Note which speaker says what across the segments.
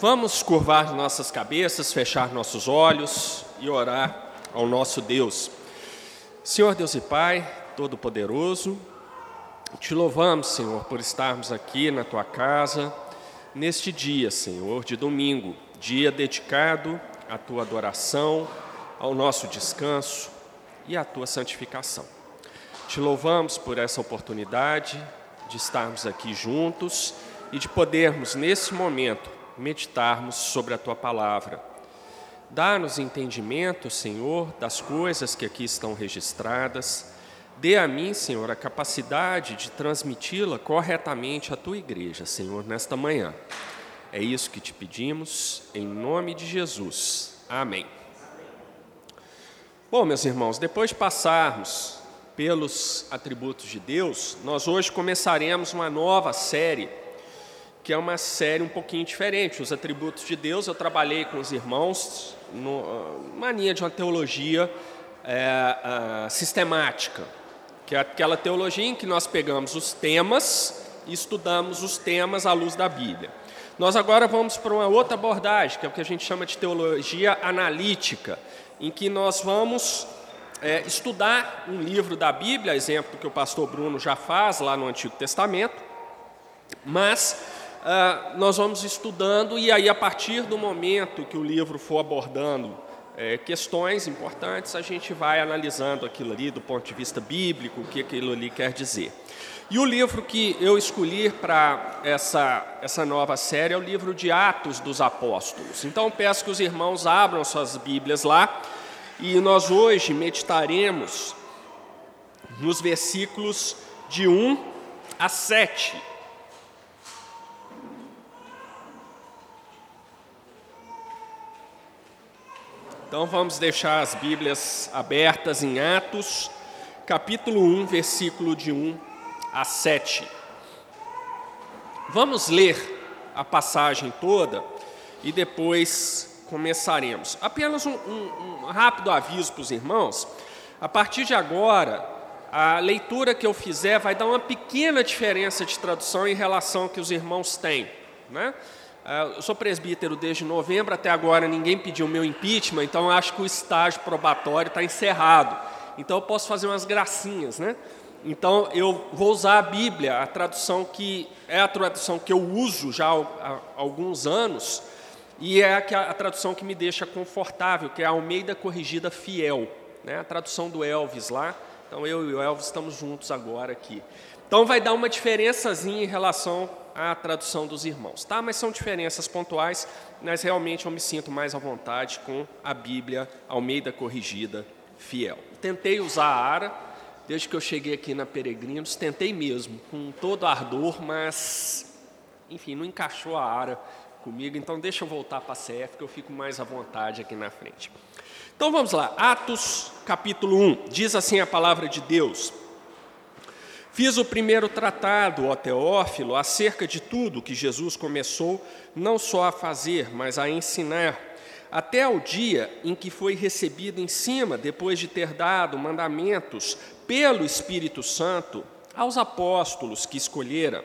Speaker 1: Vamos curvar nossas cabeças, fechar nossos olhos e orar ao nosso Deus. Senhor Deus e Pai, Todo-Poderoso, te louvamos, Senhor, por estarmos aqui na tua casa, neste dia, Senhor, de domingo, dia dedicado à tua adoração, ao nosso descanso e à tua santificação. Te louvamos por essa oportunidade de estarmos aqui juntos e de podermos, nesse momento, meditarmos sobre a tua palavra. Dá-nos entendimento, Senhor, das coisas que aqui estão registradas. Dê a mim, Senhor, a capacidade de transmiti-la corretamente à tua igreja, Senhor, nesta manhã. É isso que te pedimos, em nome de Jesus. Amém. Bom, meus irmãos, depois de passarmos pelos atributos de Deus, nós hoje começaremos uma nova série que é uma série um pouquinho diferente. Os atributos de Deus, eu trabalhei com os irmãos numa linha de uma teologia é, uh, sistemática, que é aquela teologia em que nós pegamos os temas e estudamos os temas à luz da Bíblia. Nós agora vamos para uma outra abordagem, que é o que a gente chama de teologia analítica, em que nós vamos é, estudar um livro da Bíblia, exemplo que o pastor Bruno já faz lá no Antigo Testamento, mas ah, nós vamos estudando, e aí, a partir do momento que o livro for abordando é, questões importantes, a gente vai analisando aquilo ali do ponto de vista bíblico, o que aquilo ali quer dizer. E o livro que eu escolhi para essa, essa nova série é o livro de Atos dos Apóstolos. Então, peço que os irmãos abram suas Bíblias lá, e nós hoje meditaremos nos versículos de 1 a 7 Então vamos deixar as Bíblias abertas em Atos, capítulo 1, versículo de 1 a 7. Vamos ler a passagem toda e depois começaremos. Apenas um, um, um rápido aviso para os irmãos: a partir de agora, a leitura que eu fizer vai dar uma pequena diferença de tradução em relação ao que os irmãos têm. Né? Ah, eu sou presbítero desde novembro até agora, ninguém pediu meu impeachment, então acho que o estágio probatório está encerrado. Então eu posso fazer umas gracinhas, né? Então eu vou usar a Bíblia, a tradução que é a tradução que eu uso já há alguns anos e é a, tradução que me deixa confortável, que é a Almeida Corrigida Fiel, né? A tradução do Elvis lá. Então eu e o Elvis estamos juntos agora aqui. Então vai dar uma diferençazinha em relação à tradução dos irmãos, tá? Mas são diferenças pontuais, mas realmente eu me sinto mais à vontade com a Bíblia Almeida Corrigida Fiel. Tentei usar a ARA, desde que eu cheguei aqui na Peregrinos, tentei mesmo, com todo ardor, mas, enfim, não encaixou a ARA comigo, então deixa eu voltar para a CF, que eu fico mais à vontade aqui na frente. Então vamos lá, Atos capítulo 1, diz assim a palavra de Deus. Fiz o primeiro tratado, ó Teófilo, acerca de tudo que Jesus começou não só a fazer, mas a ensinar, até o dia em que foi recebido em cima, depois de ter dado mandamentos pelo Espírito Santo aos apóstolos que escolhera,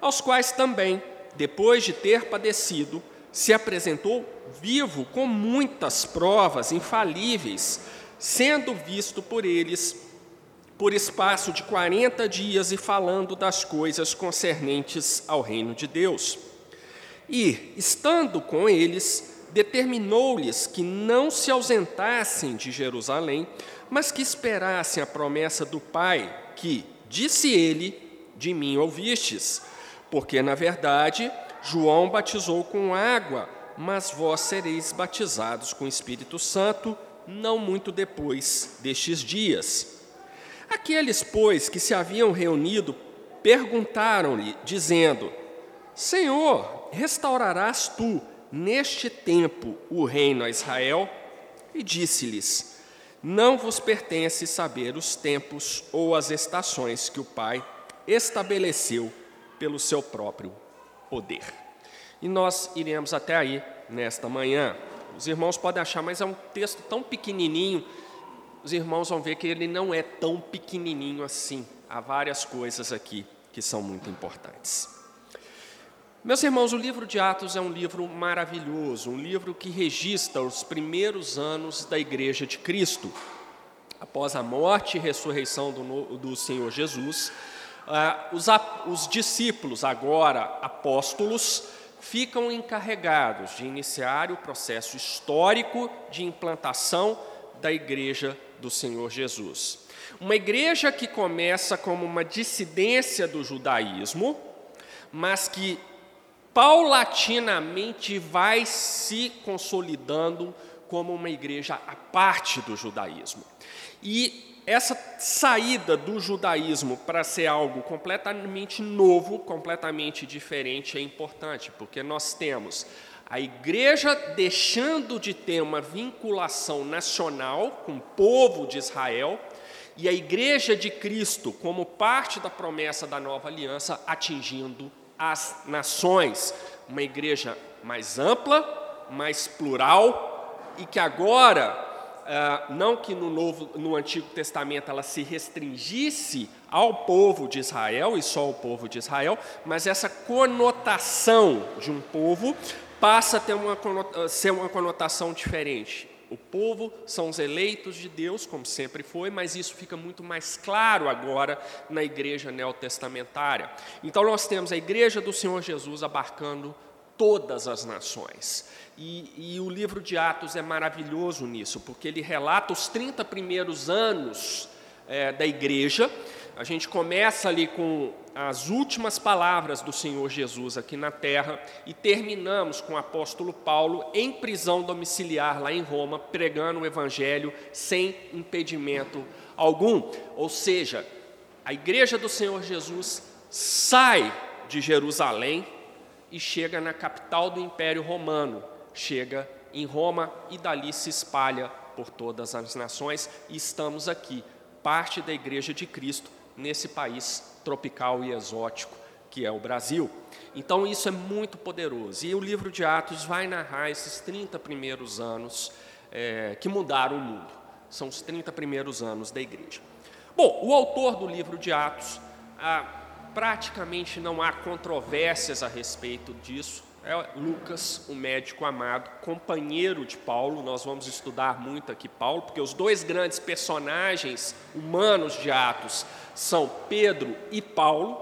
Speaker 1: aos quais também, depois de ter padecido, se apresentou vivo com muitas provas infalíveis, sendo visto por eles por espaço de 40 dias e falando das coisas concernentes ao reino de Deus. E, estando com eles, determinou-lhes que não se ausentassem de Jerusalém, mas que esperassem a promessa do Pai, que, disse ele, de mim ouvistes, porque, na verdade, João batizou com água, mas vós sereis batizados com o Espírito Santo, não muito depois destes dias. Aqueles, pois, que se haviam reunido, perguntaram-lhe, dizendo: Senhor, restaurarás tu neste tempo o reino a Israel? E disse-lhes: Não vos pertence saber os tempos ou as estações que o Pai estabeleceu pelo seu próprio poder. E nós iremos até aí nesta manhã. Os irmãos podem achar, mas é um texto tão pequenininho os irmãos vão ver que ele não é tão pequenininho assim. Há várias coisas aqui que são muito importantes. Meus irmãos, o livro de Atos é um livro maravilhoso, um livro que registra os primeiros anos da Igreja de Cristo. Após a morte e ressurreição do, do Senhor Jesus, ah, os, os discípulos, agora apóstolos, ficam encarregados de iniciar o processo histórico de implantação da Igreja do Senhor Jesus. Uma igreja que começa como uma dissidência do judaísmo, mas que paulatinamente vai se consolidando como uma igreja à parte do judaísmo. E essa saída do judaísmo para ser algo completamente novo, completamente diferente, é importante, porque nós temos a igreja deixando de ter uma vinculação nacional com o povo de Israel e a igreja de Cristo, como parte da promessa da nova aliança, atingindo as nações. Uma igreja mais ampla, mais plural e que agora, ah, não que no, Novo, no Antigo Testamento ela se restringisse ao povo de Israel e só ao povo de Israel, mas essa conotação de um povo passa a ter uma, ser uma conotação diferente. O povo são os eleitos de Deus, como sempre foi, mas isso fica muito mais claro agora na igreja neotestamentária. Então, nós temos a igreja do Senhor Jesus abarcando todas as nações. E, e, o livro de Atos é maravilhoso nisso, porque ele relata os 30 primeiros anos é, da igreja. A gente começa ali com as últimas palavras do Senhor Jesus aqui na terra e terminamos com o apóstolo Paulo em prisão domiciliar lá em Roma, pregando o evangelho sem impedimento algum. Ou seja, a igreja do Senhor Jesus sai de Jerusalém e chega na capital do Império Romano, chega em Roma e dali se espalha por todas as nações e estamos aqui, parte da igreja de Cristo nesse país tropical e exótico que é o Brasil. Então isso é muito poderoso. E o livro de Atos vai narrar esses 30 primeiros anos é, que mudaram o mundo. São os 30 primeiros anos da igreja. Bom, o autor do livro de Atos, ah, praticamente não há controvérsias a respeito disso. É Lucas, o médico amado, companheiro de Paulo. Nós vamos estudar muito aqui Paulo, porque os dois grandes personagens humanos de Atos são Pedro e Paulo,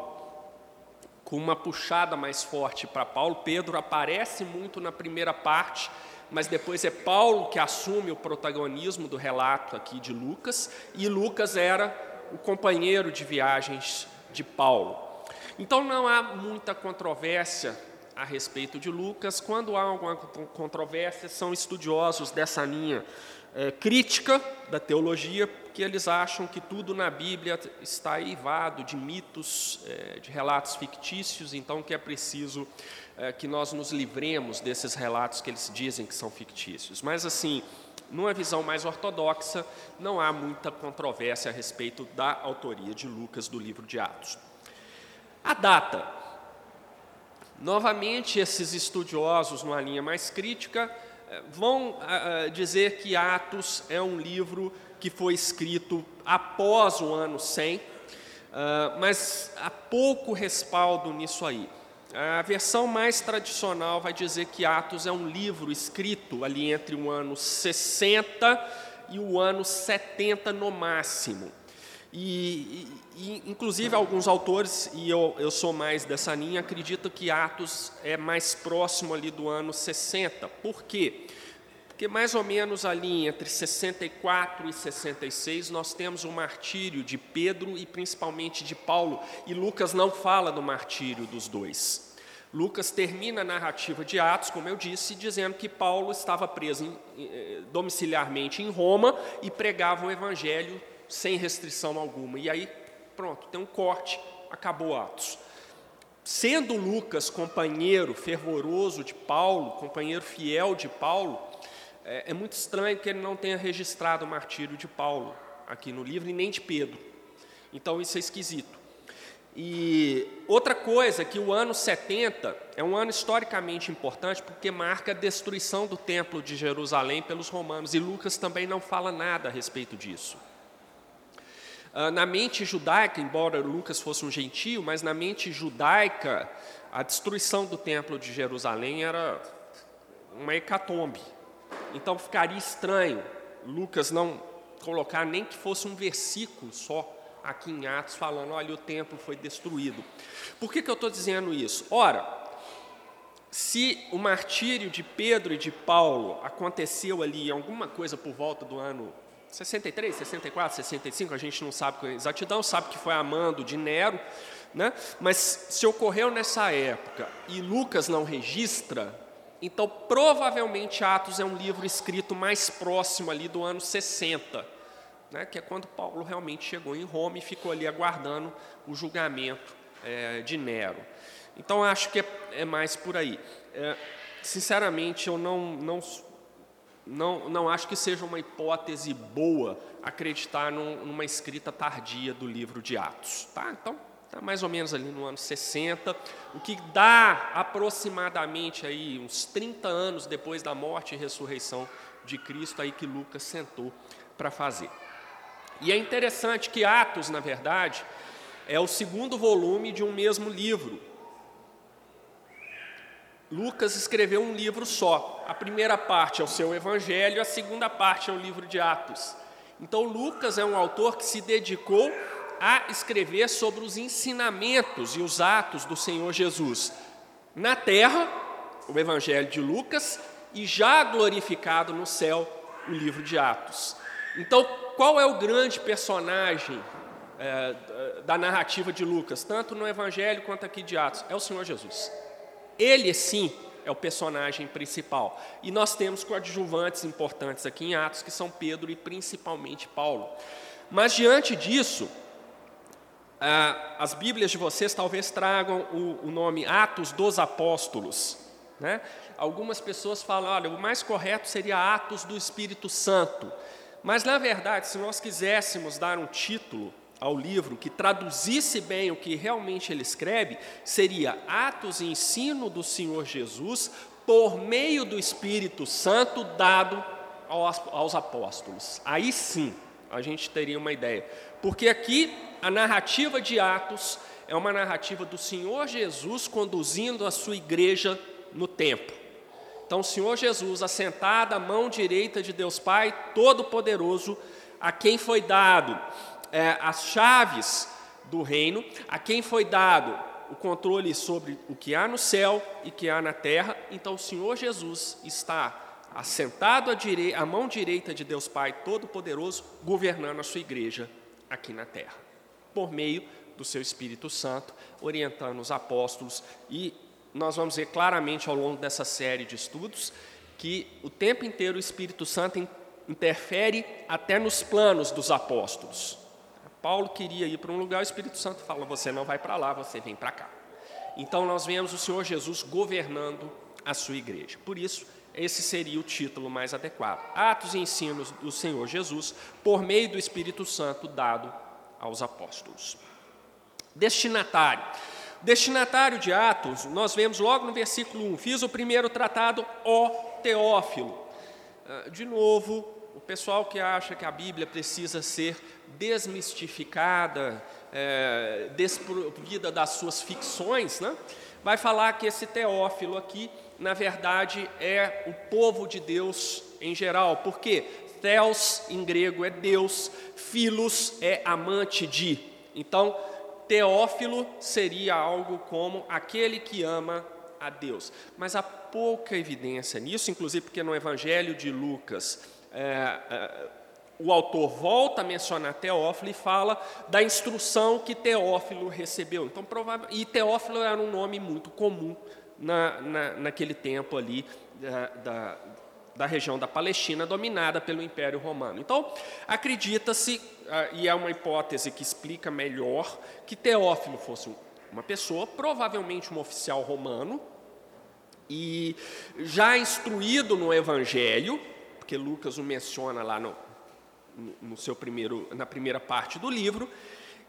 Speaker 1: com uma puxada mais forte para Paulo. Pedro aparece muito na primeira parte, mas depois é Paulo que assume o protagonismo do relato aqui de Lucas, e Lucas era o companheiro de viagens de Paulo. Então não há muita controvérsia a respeito de Lucas. Quando há alguma controvérsia, são estudiosos dessa linha é, crítica da teologia, que eles acham que tudo na Bíblia está eivado de mitos, é, de relatos fictícios, então que é preciso é, que nós nos livremos desses relatos que eles dizem que são fictícios. Mas, assim, numa visão mais ortodoxa, não há muita controvérsia a respeito da autoria de Lucas do livro de Atos. A data. Novamente, esses estudiosos, numa linha mais crítica, vão uh, dizer que Atos é um livro que foi escrito após o ano 100, uh, mas há pouco respaldo nisso aí. A versão mais tradicional vai dizer que Atos é um livro escrito ali entre o ano 60 e o ano 70 no máximo. E, e, inclusive, alguns autores, e eu, eu sou mais dessa linha, acreditam que Atos é mais próximo ali do ano 60. Por quê? Porque mais ou menos ali entre 64 e 66 nós temos o martírio de Pedro e principalmente de Paulo, e Lucas não fala do martírio dos dois. Lucas termina a narrativa de Atos, como eu disse, dizendo que Paulo estava preso em, eh, domiciliarmente em Roma e pregava o evangelho sem restrição alguma. E aí, pronto, tem um corte, acabou Atos. Sendo Lucas companheiro fervoroso de Paulo, companheiro fiel de Paulo, é, é muito estranho que ele não tenha registrado o martírio de Paulo aqui no livro e nem de Pedro. Então isso é esquisito. E outra coisa, que o ano 70 é um ano historicamente importante porque marca a destruição do templo de Jerusalém pelos romanos, e Lucas também não fala nada a respeito disso. Uh, na mente judaica, embora Lucas fosse um gentio, mas na mente judaica, a destruição do templo de Jerusalém era uma hecatombe. Então ficaria estranho Lucas não colocar nem que fosse um versículo só aqui em Atos falando, olha, o templo foi destruído. Por que, que eu estou dizendo isso? Ora, se o martírio de Pedro e de Paulo aconteceu ali alguma coisa por volta do ano 63, 64, 65, a gente não sabe com exatidão, sabe que foi a mando de Nero, né? mas se ocorreu nessa época e Lucas não registra, então provavelmente Atos é um livro escrito mais próximo ali do ano 60, né? que é quando Paulo realmente chegou em Roma e ficou ali aguardando o julgamento é, de Nero. Então acho que é, é mais por aí. É, sinceramente, eu não, não não, não acho que seja uma hipótese boa acreditar num, numa escrita tardia do livro de Atos. Tá? Então, está mais ou menos ali no ano 60, o que dá aproximadamente aí uns 30 anos depois da morte e ressurreição de Cristo, aí que Lucas sentou para fazer. E é interessante que Atos, na verdade, é o segundo volume de um mesmo livro. Lucas escreveu um livro só. A primeira parte é o seu evangelho, a segunda parte é o livro de Atos. Então, Lucas é um autor que se dedicou a escrever sobre os ensinamentos e os atos do Senhor Jesus na terra, o evangelho de Lucas, e já glorificado no céu, o livro de Atos. Então, qual é o grande personagem é, da narrativa de Lucas, tanto no evangelho quanto aqui de Atos? É o Senhor Jesus. Ele sim é o personagem principal. E nós temos coadjuvantes importantes aqui em Atos, que são Pedro e principalmente Paulo. Mas diante disso, as Bíblias de vocês talvez tragam o, nome Atos dos Apóstolos. Né? Algumas pessoas falam, olha, o mais correto seria Atos do Espírito Santo. Mas, na verdade, se nós quiséssemos dar um título ao livro que traduzisse bem o que realmente ele escreve, seria Atos e Ensino do Senhor Jesus por meio do Espírito Santo dado aos, apóstolos. Aí sim a gente teria uma ideia. Porque aqui a narrativa de Atos é uma narrativa do Senhor Jesus conduzindo a sua igreja no tempo. Então, o Senhor Jesus, assentado à mão direita de Deus Pai Todo-Poderoso, a quem foi dado é, as chaves do reino, a quem foi dado o controle sobre o que há no céu e que há na terra. Então, o Senhor Jesus está assentado à, à mão direita de Deus Pai Todo-Poderoso, governando a sua igreja aqui na terra, por meio do seu Espírito Santo, orientando os apóstolos. E nós vamos ver claramente ao longo dessa série de estudos que o tempo inteiro o Espírito Santo interfere até nos planos dos apóstolos. Paulo queria ir para um lugar, o Espírito Santo fala: você não vai para lá, você vem para cá. Então nós vemos o Senhor Jesus governando a sua igreja. Por isso, esse seria o título mais adequado. Atos e ensinos do Senhor Jesus por meio do Espírito Santo dado aos apóstolos. Destinatário. Destinatário de Atos, nós vemos logo no versículo 1: Fiz o primeiro tratado, ó Teófilo. Ah, de novo, o pessoal que acha que a Bíblia precisa ser desmistificada, é, desprovida das suas ficções, né? vai falar que esse Teófilo aqui, na verdade, é o povo de Deus em geral, porque Theos em grego é Deus, Filos é amante de. Então, Teófilo seria algo como aquele que ama a Deus. Mas há pouca evidência nisso, inclusive porque no Evangelho de Lucas. É, é, o autor volta a mencionar Teófilo e fala da instrução que Teófilo recebeu. Então, provável, e Teófilo era um nome muito comum na, na, naquele tempo ali da, da, da, região da Palestina, dominada pelo Império Romano. Então, acredita-se, ah, e é uma hipótese que explica melhor, que Teófilo fosse uma pessoa, provavelmente um oficial romano, e já instruído no Evangelho, porque Lucas o menciona lá no, no seu primeiro, na primeira parte do livro,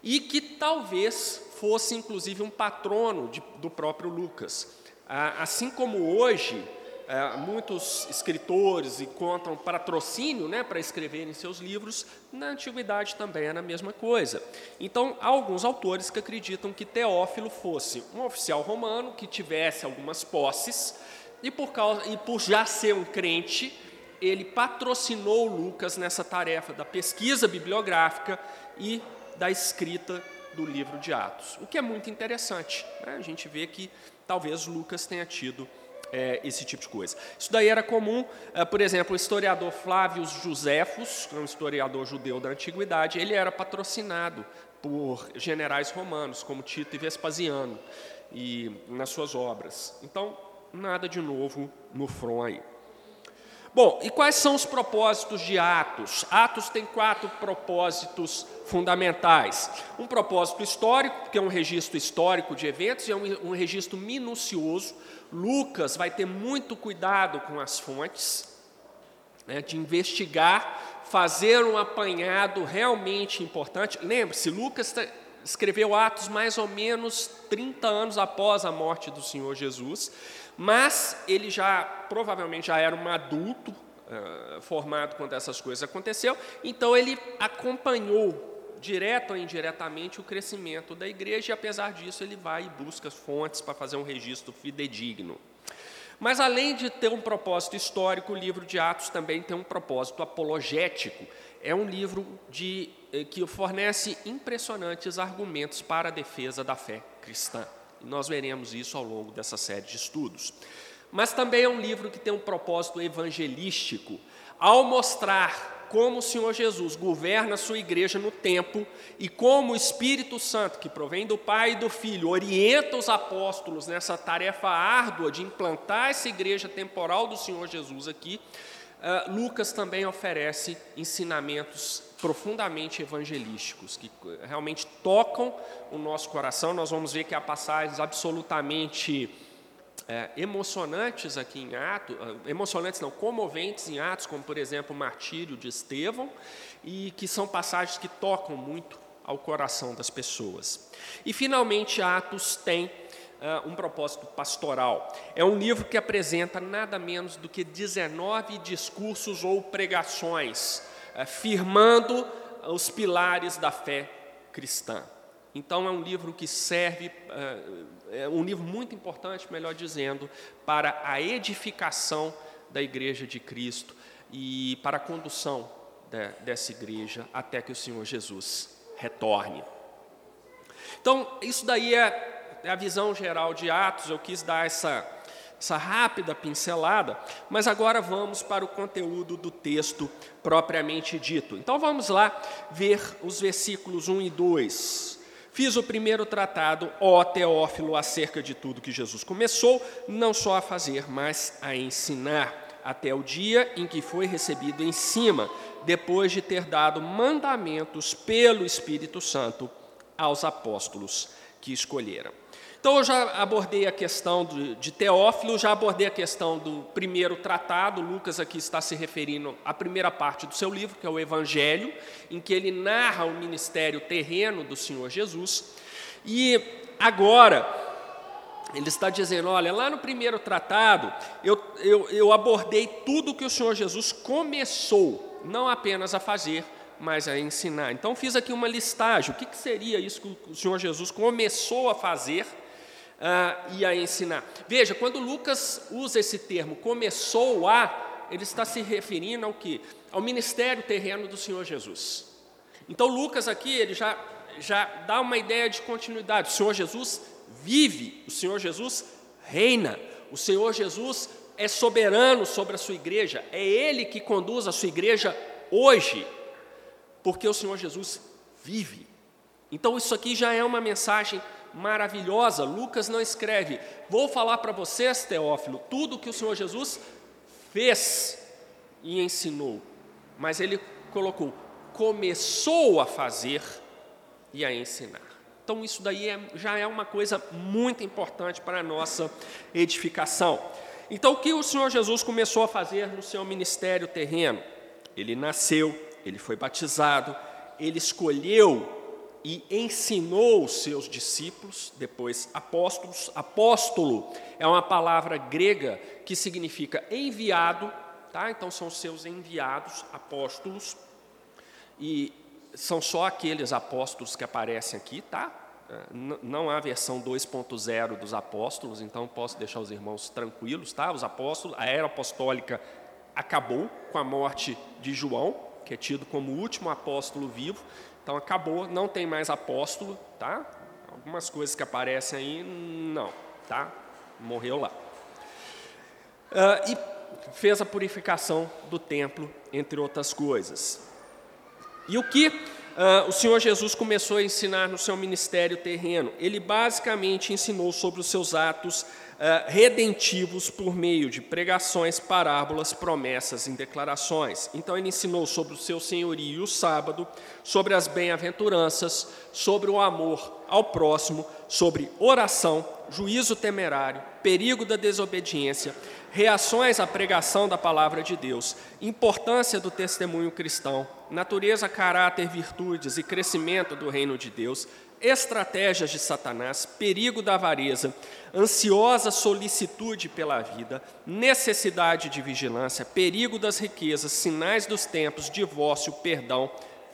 Speaker 1: e que talvez fosse inclusive um patrono de, do próprio Lucas. Assim como hoje é, muitos escritores encontram patrocínio né, para escreverem seus livros, na antiguidade também era a mesma coisa. Então, há alguns autores que acreditam que Teófilo fosse um oficial romano que tivesse algumas posses e por, causa, e por já ser um crente, ele patrocinou Lucas nessa tarefa da pesquisa bibliográfica e da escrita do livro de Atos, o que é muito interessante. Né? A gente vê que talvez Lucas tenha tido é, esse tipo de coisa. Isso daí era comum, é, por exemplo, o historiador Flávio Josefos, um historiador judeu da antiguidade, ele era patrocinado por generais romanos, como Tito e Vespasiano, e nas suas obras. Então, nada de novo no front aí. Bom, e quais são os propósitos de Atos? Atos tem quatro propósitos fundamentais. Um propósito histórico, que é um registro histórico de eventos, e é um, um registro minucioso. Lucas vai ter muito cuidado com as fontes, né, de investigar, fazer um apanhado realmente importante. Lembre-se, Lucas escreveu Atos mais ou menos 30 anos após a morte do Senhor Jesus. Mas ele já, provavelmente, já era um adulto uh, formado quando essas coisas aconteceu, então ele acompanhou direto ou indiretamente o crescimento da igreja, e apesar disso ele vai e busca fontes para fazer um registro fidedigno. Mas além de ter um propósito histórico, o livro de Atos também tem um propósito apologético. É um livro de, eh, que fornece impressionantes argumentos para a defesa da fé cristã. E nós veremos isso ao longo dessa série de estudos. Mas também é um livro que tem um propósito evangelístico, ao mostrar como o Senhor Jesus governa a sua igreja no tempo e como o Espírito Santo, que provém do Pai e do Filho, orienta os apóstolos nessa tarefa árdua de implantar essa igreja temporal do Senhor Jesus aqui, uh, Lucas também oferece ensinamentos profundamente evangelísticos, que realmente tocam o nosso coração. Nós vamos ver que há passagens absolutamente é, emocionantes aqui em Atos, ah, emocionantes não, comoventes em Atos, como por exemplo o martírio de Estevão, e que são passagens que tocam muito ao coração das pessoas. E finalmente Atos tem uh, um propósito pastoral. É um livro que apresenta nada menos do que 19 discursos ou pregações é, firmando os pilares da fé cristã. Então, é um livro que serve, é um livro muito importante, melhor dizendo, para a edificação da Igreja de Cristo e para a condução dessa igreja até que o Senhor Jesus retorne. Então, isso daí é a visão geral de Atos, eu quis dar essa essa rápida pincelada, mas agora vamos para o conteúdo do texto propriamente dito. Então vamos lá ver os versículos 1 e 2. Fiz o primeiro tratado, ó Teófilo, acerca de tudo que Jesus começou, não só a fazer, mas a ensinar, até o dia em que foi recebido em cima, depois de ter dado mandamentos pelo Espírito Santo aos apóstolos que escolheram. Então, eu já abordei a questão de, de Teófilo, já abordei a questão do primeiro tratado. Lucas aqui está se referindo à primeira parte do seu livro, que é o Evangelho, em que ele narra o ministério terreno do Senhor Jesus. E agora, ele está dizendo: olha, lá no primeiro tratado, eu, eu, eu abordei tudo que o Senhor Jesus começou, não apenas a fazer, mas a ensinar. Então, fiz aqui uma listagem: o que, que seria isso que o Senhor Jesus começou a fazer uh, e a ensinar. Veja, quando Lucas usa esse termo, começou a, ele está se referindo ao que? Ao ministério terreno do Senhor Jesus. Então Lucas aqui, ele já, já dá uma ideia de continuidade. O Senhor Jesus vive, o Senhor Jesus reina, o Senhor Jesus é soberano sobre a sua igreja, é Ele que conduz a sua igreja hoje, porque o Senhor Jesus vive. Então, isso aqui já é uma mensagem maravilhosa. Lucas não escreve, vou falar para vocês, Teófilo, tudo que o Senhor Jesus fez e ensinou. Mas ele colocou, começou a fazer e a ensinar. Então, isso daí é, já é uma coisa muito importante para a nossa edificação. Então, o que o Senhor Jesus começou a fazer no seu ministério terreno? Ele nasceu, ele foi batizado, ele escolheu e ensinou os seus discípulos, depois apóstolos. Apóstolo é uma palavra grega que significa enviado, tá? Então são seus enviados, apóstolos. E são só aqueles apóstolos que aparecem aqui, tá? É, não há versão 2.0 dos apóstolos, então posso deixar os irmãos tranquilos, tá? Os apóstolos, a era apostólica acabou com a morte de João, que é tido como o último apóstolo vivo. Então acabou, não tem mais apóstolo, tá? Algumas coisas que aparecem aí, não, tá? Morreu lá. Uh, e fez a purificação do templo, entre outras coisas. E o que uh, o Senhor Jesus começou a ensinar no seu ministério terreno? Ele basicamente ensinou sobre os seus atos uh, redentivos por meio de pregações, parábolas, promessas e declarações. Então, ele ensinou sobre o seu senhorio e o sábado, sobre as bem-aventuranças, sobre o amor ao próximo, sobre oração, juízo temerário, perigo da desobediência, reações à pregação da palavra de Deus, importância do testemunho cristão, natureza, caráter, virtudes e crescimento do reino de Deus, estratégias de Satanás, perigo da avareza, ansiosa solicitude pela vida, necessidade de vigilância, perigo das riquezas, sinais dos tempos, divórcio, perdão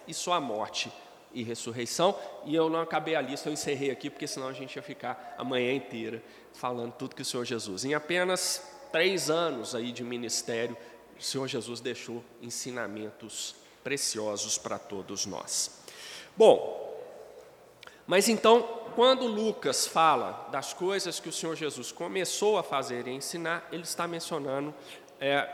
Speaker 1: e sua morte e ressurreição. E eu não acabei a lista, eu encerrei aqui, porque senão a gente ia ficar a manhã inteira falando tudo que o Senhor Jesus. Em apenas três anos aí de ministério, o Senhor Jesus deixou ensinamentos preciosos para todos nós. Bom, mas então, quando Lucas fala das coisas que o Senhor Jesus começou a fazer e ensinar, ele está mencionando é,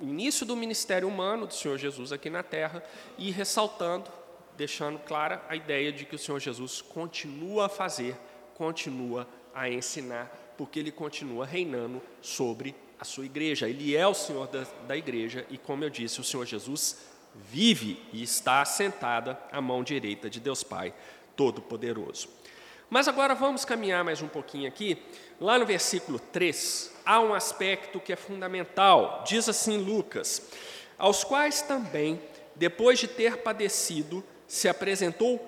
Speaker 1: o início do ministério humano do Senhor Jesus aqui na terra e ressaltando, deixando clara a ideia de que o Senhor Jesus continua a fazer, continua a ensinar, porque ele continua reinando sobre a sua igreja. Ele é o Senhor da, da igreja e, como eu disse, o Senhor Jesus vive e está assentada à mão direita de Deus Pai Todo-Poderoso. Mas agora vamos caminhar mais um pouquinho aqui. Lá no versículo 3, há um aspecto que é fundamental. Diz assim Lucas: Aos quais também, depois de ter padecido, se apresentou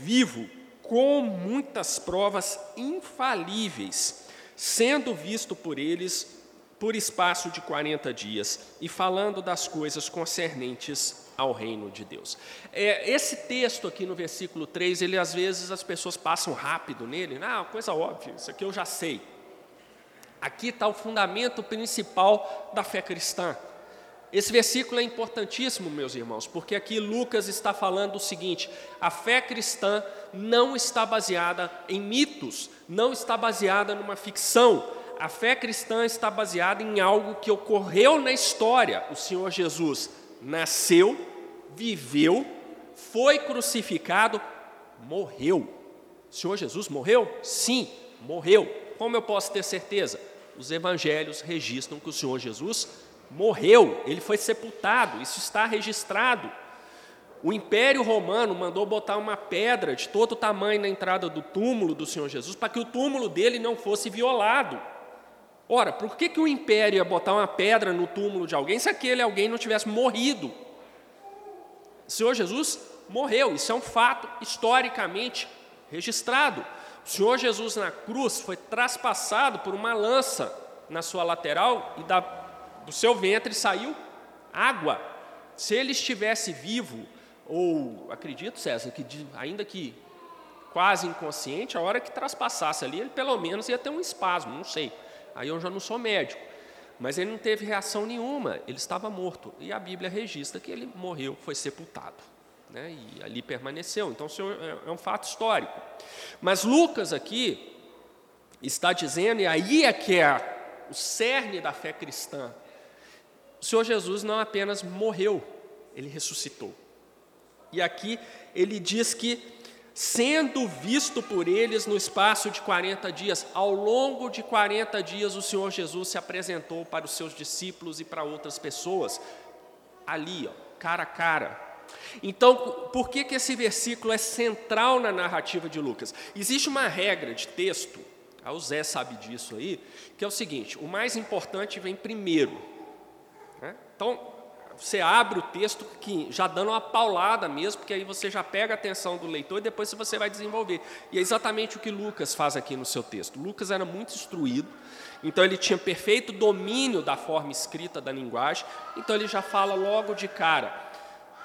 Speaker 1: vivo, com muitas provas infalíveis, sendo visto por eles por espaço de 40 dias e falando das coisas concernentes ao reino de Deus. É, esse texto aqui no versículo 3, ele às vezes as pessoas passam rápido nele, ah, coisa óbvia, isso aqui eu já sei. Aqui está o fundamento principal da fé cristã. Esse versículo é importantíssimo, meus irmãos, porque aqui Lucas está falando o seguinte: a fé cristã não está baseada em mitos, não está baseada numa ficção, a fé cristã está baseada em algo que ocorreu na história. O Senhor Jesus nasceu, viveu, foi crucificado, morreu. O Senhor Jesus morreu? Sim, morreu. Como eu posso ter certeza? Os evangelhos registram que o Senhor Jesus morreu, ele foi sepultado, isso está registrado. O Império Romano mandou botar uma pedra de todo tamanho na entrada do túmulo do Senhor Jesus para que o túmulo dele não fosse violado. Ora, por que, que o império ia botar uma pedra no túmulo de alguém se aquele alguém não tivesse morrido? O Senhor Jesus morreu, isso é um fato historicamente registrado. O Senhor Jesus na cruz foi traspassado por uma lança na sua lateral e da, do seu ventre saiu água. Se ele estivesse vivo, ou acredito, César, que ainda que quase inconsciente, a hora que traspassasse ali, ele pelo menos ia ter um espasmo, não sei. Aí eu já não sou médico. Mas ele não teve reação nenhuma, ele estava morto. E a Bíblia registra que ele morreu, foi sepultado. Né? E ali permaneceu. Então, isso é, é um fato histórico. Mas Lucas aqui está dizendo, e aí é que é o cerne da fé cristã: o Senhor Jesus não apenas morreu, ele ressuscitou. E aqui ele diz que sendo visto por eles no espaço de 40 dias. Ao longo de 40 dias, o Senhor Jesus se apresentou para os seus discípulos e para outras pessoas, ali, ó, cara a cara. Então, por que, que esse versículo é central na narrativa de Lucas? Existe uma regra de texto, ah, o Zé sabe disso aí, que é o seguinte: o mais importante vem primeiro. Né? Então, você abre o texto que já dando uma paulada mesmo, porque aí você já pega a atenção do leitor e depois você vai desenvolver. E é exatamente o que Lucas faz aqui no seu texto. Lucas era muito instruído, então ele tinha perfeito domínio da forma escrita da linguagem, então ele já fala logo de cara: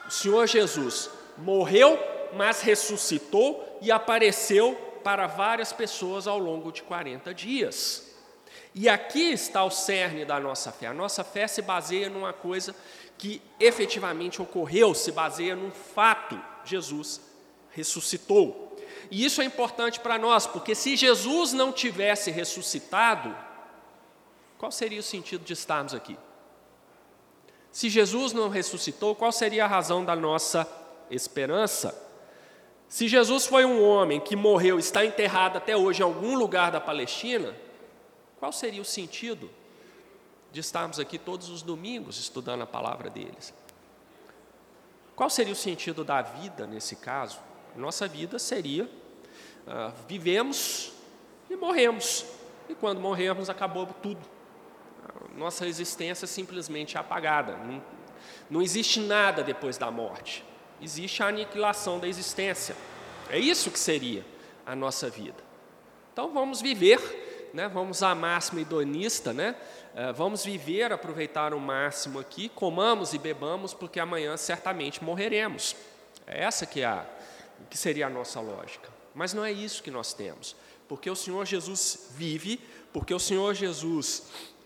Speaker 1: o Senhor Jesus morreu, mas ressuscitou e apareceu para várias pessoas ao longo de 40 dias. E aqui está o cerne da nossa fé. A nossa fé se baseia numa coisa que efetivamente ocorreu, se baseia num fato: Jesus ressuscitou. E isso é importante para nós, porque se Jesus não tivesse ressuscitado, qual seria o sentido de estarmos aqui? Se Jesus não ressuscitou, qual seria a razão da nossa esperança? Se Jesus foi um homem que morreu, está enterrado até hoje em algum lugar da Palestina, qual seria o sentido de estarmos aqui todos os domingos estudando a palavra deles? Qual seria o sentido da vida nesse caso? Nossa vida seria: uh, vivemos e morremos, e quando morremos acabou tudo. Nossa existência simplesmente é apagada. Não, não existe nada depois da morte. Existe a aniquilação da existência. É isso que seria a nossa vida. Então vamos viver né, vamos à máxima hedonista, né? Uh, vamos viver, aproveitar o máximo aqui, comamos e bebamos, porque amanhã certamente morreremos. É essa que, é a, que seria a nossa lógica. Mas não é isso que nós temos, porque o Senhor Jesus vive, porque o Senhor Jesus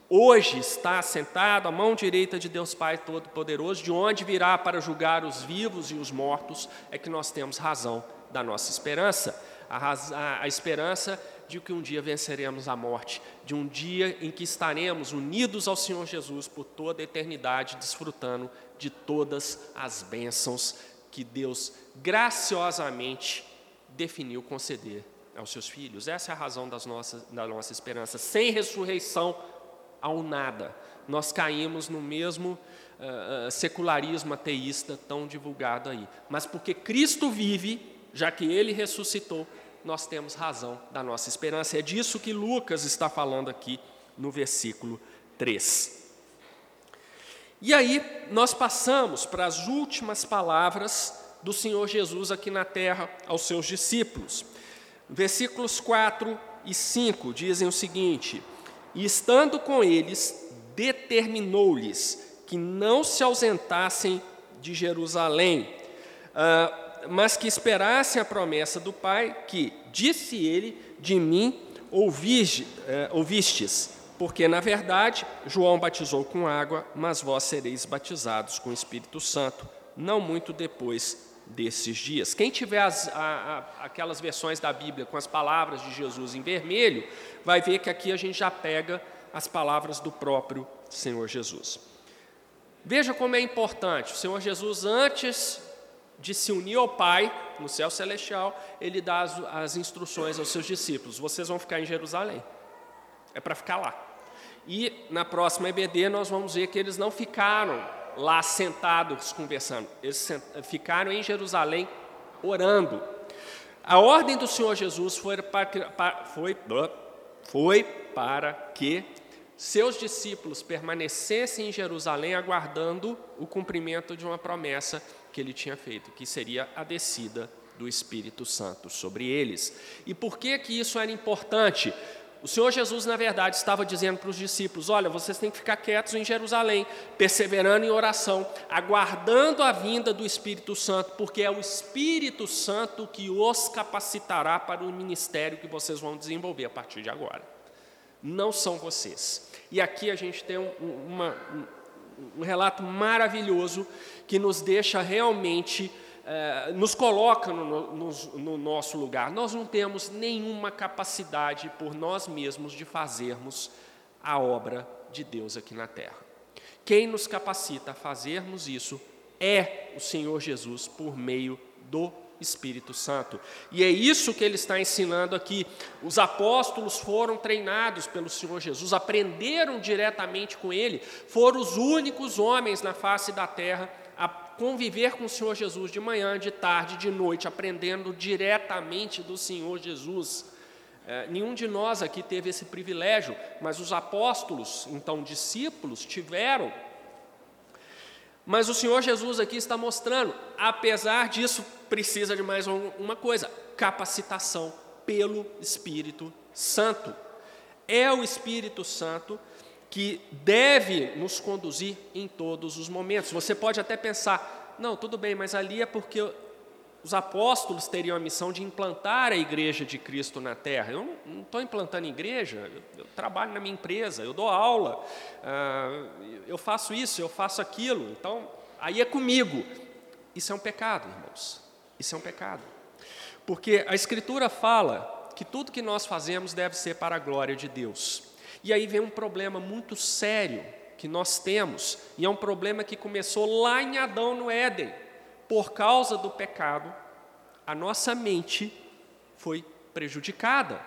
Speaker 1: hoje está sentado à mão direita de Deus Pai Todo-Poderoso, de onde virá para julgar os vivos e os mortos, é que nós temos razão da nossa esperança. A, a, a esperança de que um dia venceremos a morte, de um dia em que estaremos unidos ao Senhor Jesus por toda a eternidade, desfrutando de todas as bênçãos que Deus graciosamente definiu conceder aos seus filhos. Essa é a razão das nossas, da nossa esperança. Sem ressurreição, ao nada. Nós caímos no mesmo uh, secularismo ateísta tão divulgado aí. Mas porque Cristo vive, já que Ele ressuscitou, nós temos razão da nossa esperança. É disso que Lucas está falando aqui no versículo 3. E aí nós passamos para as últimas palavras do Senhor Jesus aqui na terra aos seus discípulos. Versículos 4 e 5 dizem o seguinte: E estando com eles, determinou-lhes que não se ausentassem de Jerusalém, uh, mas que esperassem a promessa do Pai, que, disse ele, de mim ouviste, eh, ouvistes, porque, na verdade, João batizou com água, mas vós sereis batizados com o Espírito Santo, não muito depois desses dias. Quem tiver as, a, a, aquelas versões da Bíblia com as palavras de Jesus em vermelho, vai ver que aqui a gente já pega as palavras do próprio Senhor Jesus. Veja como é importante. O Senhor Jesus, antes de se unir ao Pai no céu celestial, ele dá as, as instruções aos seus discípulos: vocês vão ficar em Jerusalém. É para ficar lá. E na próxima EBD nós vamos ver que eles não ficaram lá sentados conversando, eles ficaram em Jerusalém orando. A ordem do Senhor Jesus foi para, foi, foi para que seus discípulos permanecessem em Jerusalém aguardando o cumprimento de uma promessa que ele tinha feito, que seria a descida do Espírito Santo sobre eles. E por que que isso era importante? O Senhor Jesus, na verdade, estava dizendo para os discípulos: olha, vocês têm que ficar quietos em Jerusalém, perseverando em oração, aguardando a vinda do Espírito Santo, porque é o Espírito Santo que os capacitará para o ministério que vocês vão desenvolver a partir de agora. Não são vocês. E aqui a gente tem um, uma, um relato maravilhoso que nos deixa realmente, eh, nos coloca no, no, no nosso lugar. Nós não temos nenhuma capacidade por nós mesmos de fazermos a obra de Deus aqui na terra. Quem nos capacita a fazermos isso é o Senhor Jesus por meio do Espírito Santo. E é isso que ele está ensinando aqui. Os apóstolos foram treinados pelo Senhor Jesus, aprenderam diretamente com ele, foram os únicos homens na face da terra a conviver com o Senhor Jesus de manhã, de tarde, de noite, aprendendo diretamente do Senhor Jesus. É, nenhum de nós aqui teve esse privilégio, mas os apóstolos, então discípulos, tiveram. Mas o Senhor Jesus aqui está mostrando, apesar disso, precisa de mais uma coisa: capacitação pelo Espírito Santo. É o Espírito Santo que deve nos conduzir em todos os momentos. Você pode até pensar, não, tudo bem, mas ali é porque os apóstolos teriam a missão de implantar a igreja de Cristo na terra. Eu não estou implantando igreja, eu, eu, trabalho na minha empresa, eu dou aula, uh, eu faço isso, eu faço aquilo. Então, aí é comigo. Isso é um pecado, irmãos. Isso é um pecado. Porque a Escritura fala que tudo que nós fazemos deve ser para a glória de Deus. E aí vem um problema muito sério que nós temos, e é um problema que começou lá em Adão no Éden por causa do pecado, a nossa mente foi prejudicada.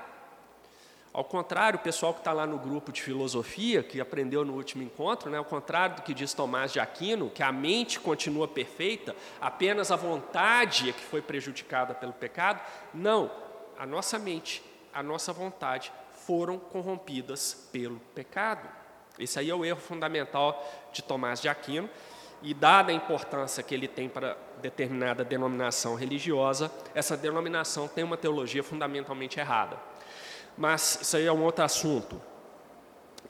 Speaker 1: Ao contrário, o pessoal que está lá no grupo de filosofia, que aprendeu no último encontro, né, ao contrário do que diz Tomás de Aquino, que a mente continua perfeita, apenas a vontade é que foi prejudicada pelo pecado, não, a nossa mente, a nossa vontade foram corrompidas pelo pecado. Esse aí é o erro fundamental de Tomás de Aquino, e dada a importância que ele tem para determinada denominação religiosa, essa denominação tem uma teologia fundamentalmente errada. Mas isso aí é um outro assunto.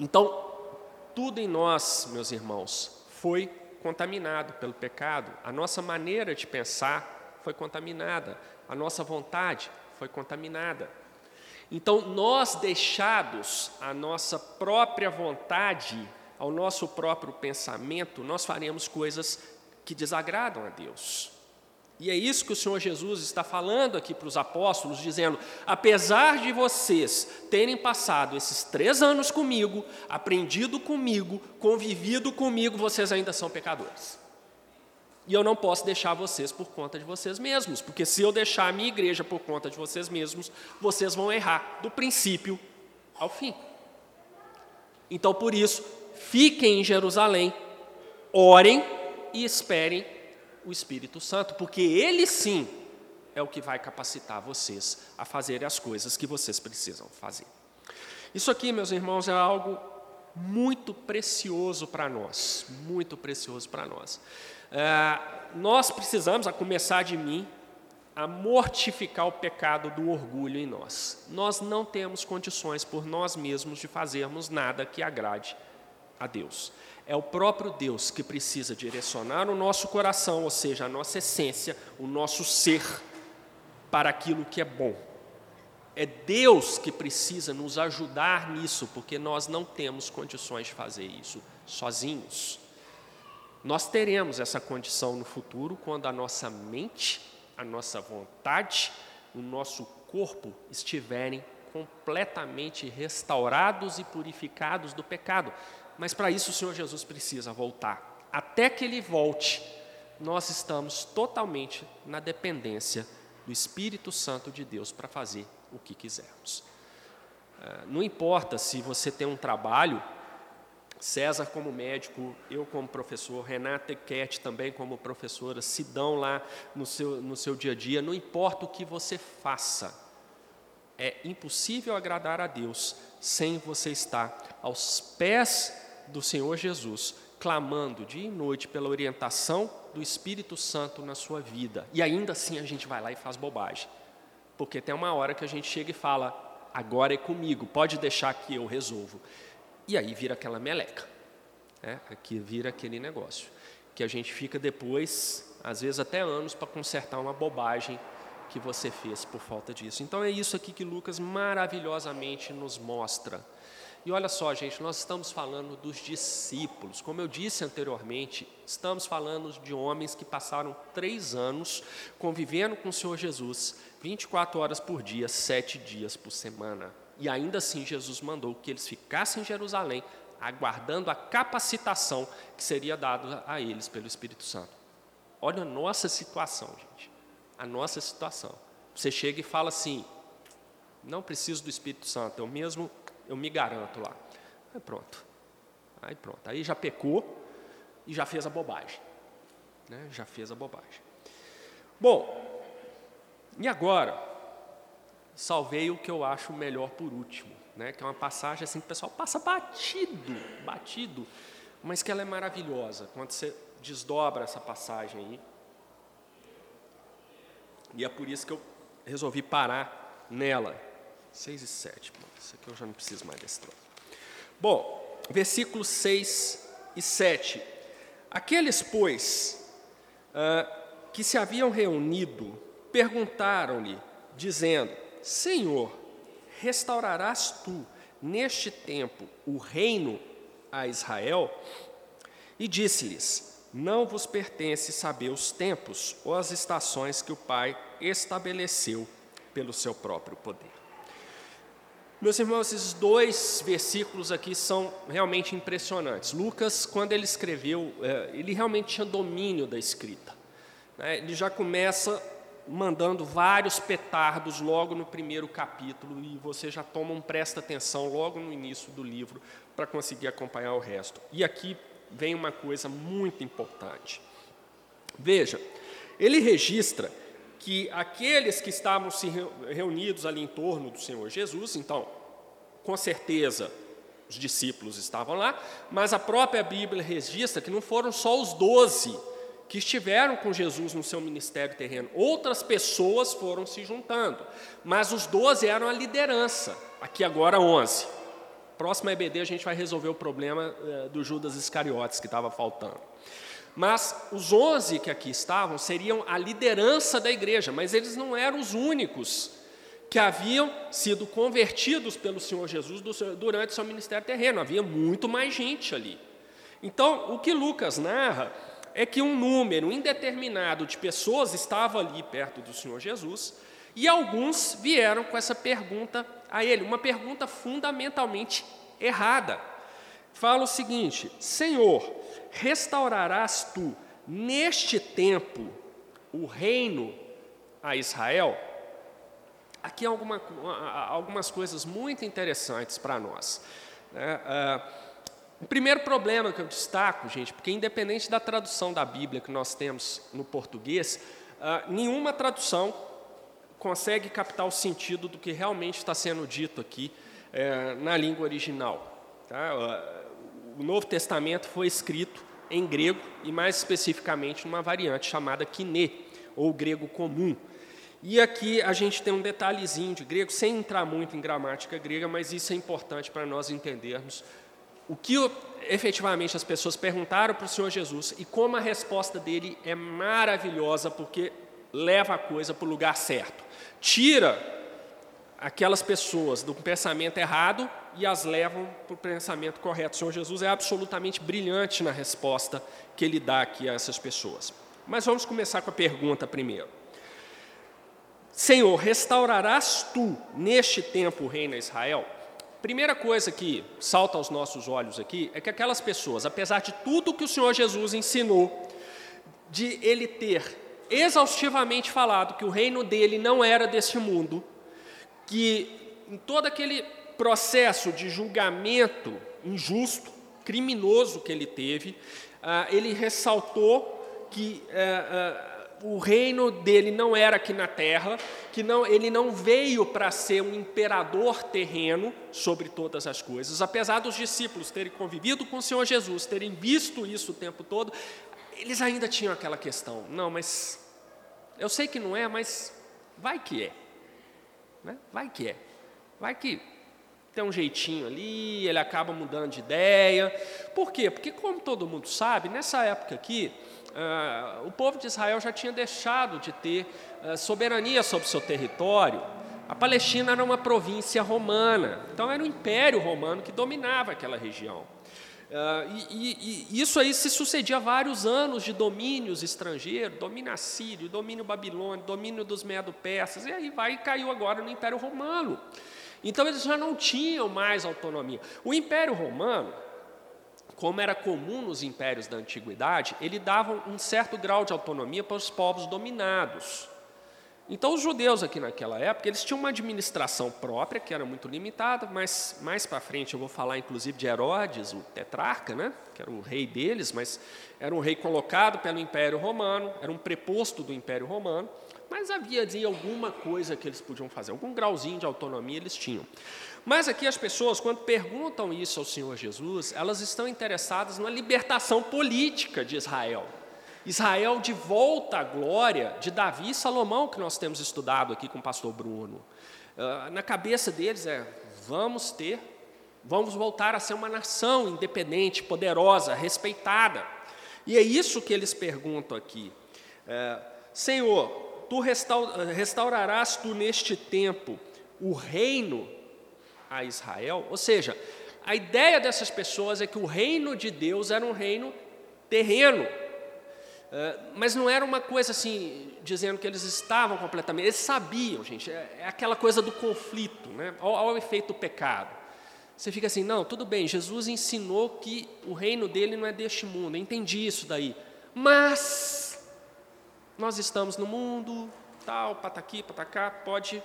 Speaker 1: Então, tudo em nós, meus irmãos, foi contaminado pelo pecado. A nossa maneira de pensar foi contaminada. A nossa vontade foi contaminada. Então, nós deixados a nossa própria vontade ao nosso próprio pensamento, nós faremos coisas que desagradam a Deus. E é isso que o Senhor Jesus está falando aqui para os apóstolos, dizendo: apesar de vocês terem passado esses três anos comigo, aprendido comigo, convivido comigo, vocês ainda são pecadores. E eu não posso deixar vocês por conta de vocês mesmos, porque se eu deixar a minha igreja por conta de vocês mesmos, vocês vão errar do princípio ao fim. Então, por isso, fiquem em Jerusalém, orem e esperem o Espírito Santo, porque ele sim é o que vai capacitar vocês a fazerem as coisas que vocês precisam fazer. Isso aqui, meus irmãos, é algo muito precioso para nós, muito precioso para nós. É, nós precisamos, a começar de mim, a mortificar o pecado do orgulho em nós. Nós não temos condições por nós mesmos de fazermos nada que agrade a Deus. É o próprio Deus que precisa direcionar o nosso coração, ou seja, a nossa essência, o nosso ser, para aquilo que é bom. É Deus que precisa nos ajudar nisso, porque nós não temos condições de fazer isso sozinhos. Nós teremos essa condição no futuro quando a nossa mente, a nossa vontade, o nosso corpo estiverem completamente restaurados e purificados do pecado. Mas para isso o Senhor Jesus precisa voltar. Até que ele volte, nós estamos totalmente na dependência do Espírito Santo de Deus para fazer o que quisermos. É, não importa se você tem um trabalho, César como médico, eu como professor, Renata Cat também como professora, Sidão lá no seu, no seu dia a dia, não importa o que você faça, é impossível agradar a Deus sem você estar aos pés do Senhor Jesus, clamando dia e noite pela orientação do Espírito Santo na sua vida. E ainda assim a gente vai lá e faz bobagem. Porque tem uma hora que a gente chega e fala: agora é comigo, pode deixar que eu resolvo. E aí vira aquela meleca. Né? Aqui vira aquele negócio. Que a gente fica depois, às vezes até anos, para consertar uma bobagem que você fez por falta disso. Então é isso aqui que Lucas maravilhosamente nos mostra e olha só, gente, nós estamos falando dos discípulos. Como eu disse anteriormente, estamos falando de homens que passaram três anos convivendo com o Senhor Jesus, 24 horas por dia, sete dias por semana. E ainda assim, Jesus mandou que eles ficassem em Jerusalém, aguardando a capacitação que seria dada a eles pelo Espírito Santo. Olha a nossa situação, gente. A nossa situação. Você chega e fala assim: não preciso do Espírito Santo, eu mesmo eu me garanto lá. Aí pronto. Aí pronto. Aí já pecou e já fez a bobagem. Né? Já fez a bobagem. Bom, e agora? Salvei o que eu acho melhor por último, né? que é uma passagem assim que o pessoal passa batido, batido, mas que ela é maravilhosa. Quando você desdobra essa passagem aí. E é por isso que eu resolvi parar nela. 6 e 7. Bom, isso aqui eu já não preciso mais desse troço. Bom, versículos 6 e 7. Aqueles, pois, ah, que se haviam reunido, perguntaram-lhe, dizendo: Senhor, restaurarás tu neste tempo o reino a Israel? E disse-lhes: Não vos pertence saber os tempos ou as estações que o Pai estabeleceu pelo seu próprio poder. Meus irmãos, esses dois versículos aqui são realmente impressionantes. Lucas, quando ele escreveu, é, ele realmente tinha domínio da escrita. Né? Ele já começa mandando vários petardos logo no primeiro capítulo e você já toma um presta atenção logo no início do livro para conseguir acompanhar o resto. E aqui vem uma coisa muito importante. Veja, ele registra que aqueles que estavam se reunidos ali em torno do Senhor Jesus, então, com certeza, os discípulos estavam lá, mas a própria Bíblia registra que não foram só os doze que estiveram com Jesus no seu ministério terreno, outras pessoas foram se juntando, mas os doze eram a liderança, aqui agora onze. Próxima EBD a gente vai resolver o problema eh, do Judas Iscariotes que estava faltando. Mas os onze que aqui estavam seriam a liderança da igreja, mas eles não eram os únicos que haviam sido convertidos pelo Senhor Jesus durante seu ministério terreno. Havia muito mais gente ali. Então, o que Lucas narra é que um número indeterminado de pessoas estava ali perto do Senhor Jesus e alguns vieram com essa pergunta a ele, uma pergunta fundamentalmente errada. Fala o seguinte: Senhor, restaurarás tu neste tempo o reino a Israel? Aqui alguma, algumas coisas muito interessantes para nós. Ah, o primeiro problema que eu destaco, gente, porque independente da tradução da Bíblia que nós temos no português, ah, nenhuma tradução consegue captar o sentido do que realmente está sendo dito aqui eh, na língua original. Tá? Ah, o Novo Testamento foi escrito em grego e mais especificamente numa variante chamada kiné, ou grego comum. E aqui a gente tem um detalhezinho de grego, sem entrar muito em gramática grega, mas isso é importante para nós entendermos o que efetivamente as pessoas perguntaram para o Senhor Jesus e como a resposta dele é maravilhosa, porque leva a coisa para o lugar certo. Tira aquelas pessoas do pensamento errado e as levam para o pensamento correto. O Senhor Jesus é absolutamente brilhante na resposta que ele dá aqui a essas pessoas. Mas vamos começar com a pergunta primeiro. Senhor, restaurarás tu neste tempo o reino a Israel? Primeira coisa que salta aos nossos olhos aqui é que aquelas pessoas, apesar de tudo que o Senhor Jesus ensinou, de ele ter exaustivamente falado que o reino dele não era deste mundo, que em todo aquele processo de julgamento injusto, criminoso que ele teve, ah, ele ressaltou que ah, ah, o reino dele não era aqui na terra, que não, ele não veio para ser um imperador terreno sobre todas as coisas. Apesar dos discípulos terem convivido com o Senhor Jesus, terem visto isso o tempo todo, eles ainda tinham aquela questão: não, mas eu sei que não é, mas vai que é. Né? Vai que é. Vai que tem um jeitinho ali, ele acaba mudando de ideia. Por quê? Porque, como todo mundo sabe, nessa época aqui, uh, o povo de Israel já tinha deixado de ter uh, soberania sobre o seu território. A Palestina era uma província romana, então era o Império Romano que dominava aquela região. Uh, e, e, e, isso aí se sucedia vários anos de domínios estrangeiros, domínio assírio, domínio babilônico, domínio dos medo-persas, e aí vai e caiu agora no Império Romano. Então eles já não tinham mais autonomia. O Império Romano, como era comum nos impérios da antiguidade, ele dava um certo grau de autonomia para os povos dominados. Então, os judeus aqui naquela época, eles tinham uma administração própria, que era muito limitada, mas mais para frente eu vou falar inclusive de Herodes, o tetrarca, né? que era o rei deles, mas era um rei colocado pelo Império Romano, era um preposto do Império Romano, mas havia de alguma coisa que eles podiam fazer, algum grauzinho de autonomia eles tinham. Mas aqui as pessoas, quando perguntam isso ao Senhor Jesus, elas estão interessadas na libertação política de Israel. Israel de volta à glória de Davi e Salomão, que nós temos estudado aqui com o pastor Bruno. Uh, na cabeça deles é: vamos ter, vamos voltar a ser uma nação independente, poderosa, respeitada. E é isso que eles perguntam aqui. É, Senhor, tu restaurarás tu neste tempo o reino a Israel? Ou seja, a ideia dessas pessoas é que o reino de Deus era um reino terreno, Uh, mas não era uma coisa assim, dizendo que eles estavam completamente. Eles sabiam, gente, é, é aquela coisa do conflito, né? Ao, efeito do pecado. Você fica assim, não, tudo bem, Jesus ensinou que o reino dele não é deste mundo, eu entendi isso daí. Mas nós estamos no mundo, tal, pataqui, patacá, pode,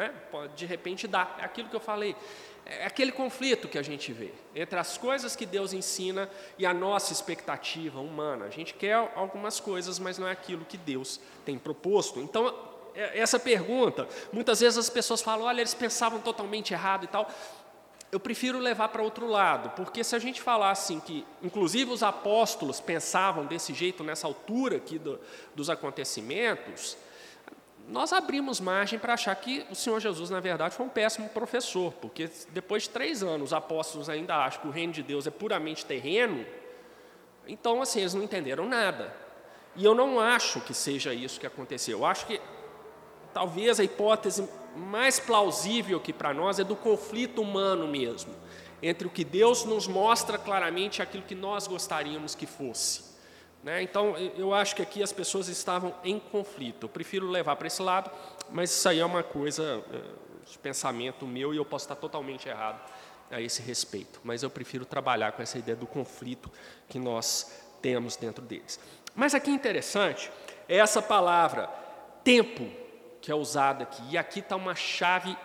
Speaker 1: né? Pode de repente dar. É aquilo que eu falei. É aquele conflito que a gente vê entre as coisas que Deus ensina e a nossa expectativa humana. A gente quer algumas coisas, mas não é aquilo que Deus tem proposto. Então, é, essa pergunta, muitas vezes as pessoas falam, olha, eles pensavam totalmente errado e tal. Eu prefiro levar para outro lado, porque se a gente falar assim que, inclusive os apóstolos pensavam desse jeito nessa altura aqui do, dos acontecimentos, nós abrimos margem para achar que o Senhor Jesus, na verdade, foi um péssimo professor, porque depois de três anos os apóstolos ainda acham que o reino de Deus é puramente terreno, então, assim, eles não entenderam nada. E eu não acho que seja isso que aconteceu. Eu acho que talvez a hipótese mais plausível que para nós é do conflito humano mesmo, entre o que Deus nos mostra claramente e aquilo que nós gostaríamos que fosse. Né? Então, eu acho que aqui as pessoas estavam em conflito. Eu prefiro levar para esse lado, mas isso aí é uma coisa eh, de pensamento meu e eu posso estar totalmente errado a esse respeito. Mas eu prefiro trabalhar com essa ideia do conflito que nós temos dentro deles. Mas aqui interessante é essa palavra tempo que é usada aqui. E aqui está uma chave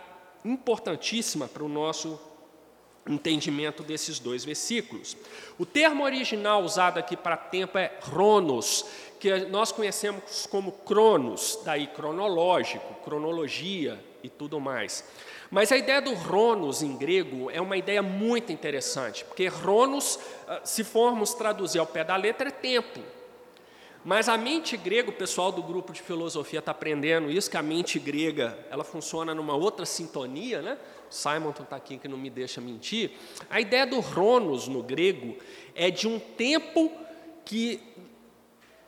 Speaker 1: importantíssima para o nosso entendimento desses dois versículos. O termo original usado aqui para tempo é chronos, que nós conhecemos como cronos, daí cronológico, cronologia e tudo mais. Mas a ideia do chronos em grego é uma ideia muito interessante, porque chronos, ah, se formos traduzir ao pé da letra, é tempo. Mas a mente grega, o pessoal do grupo de filosofia está aprendendo isso, que a mente grega ela funciona numa outra sintonia, né? Simon está aqui que não me deixa mentir. A ideia do Cronos no grego é de um tempo que,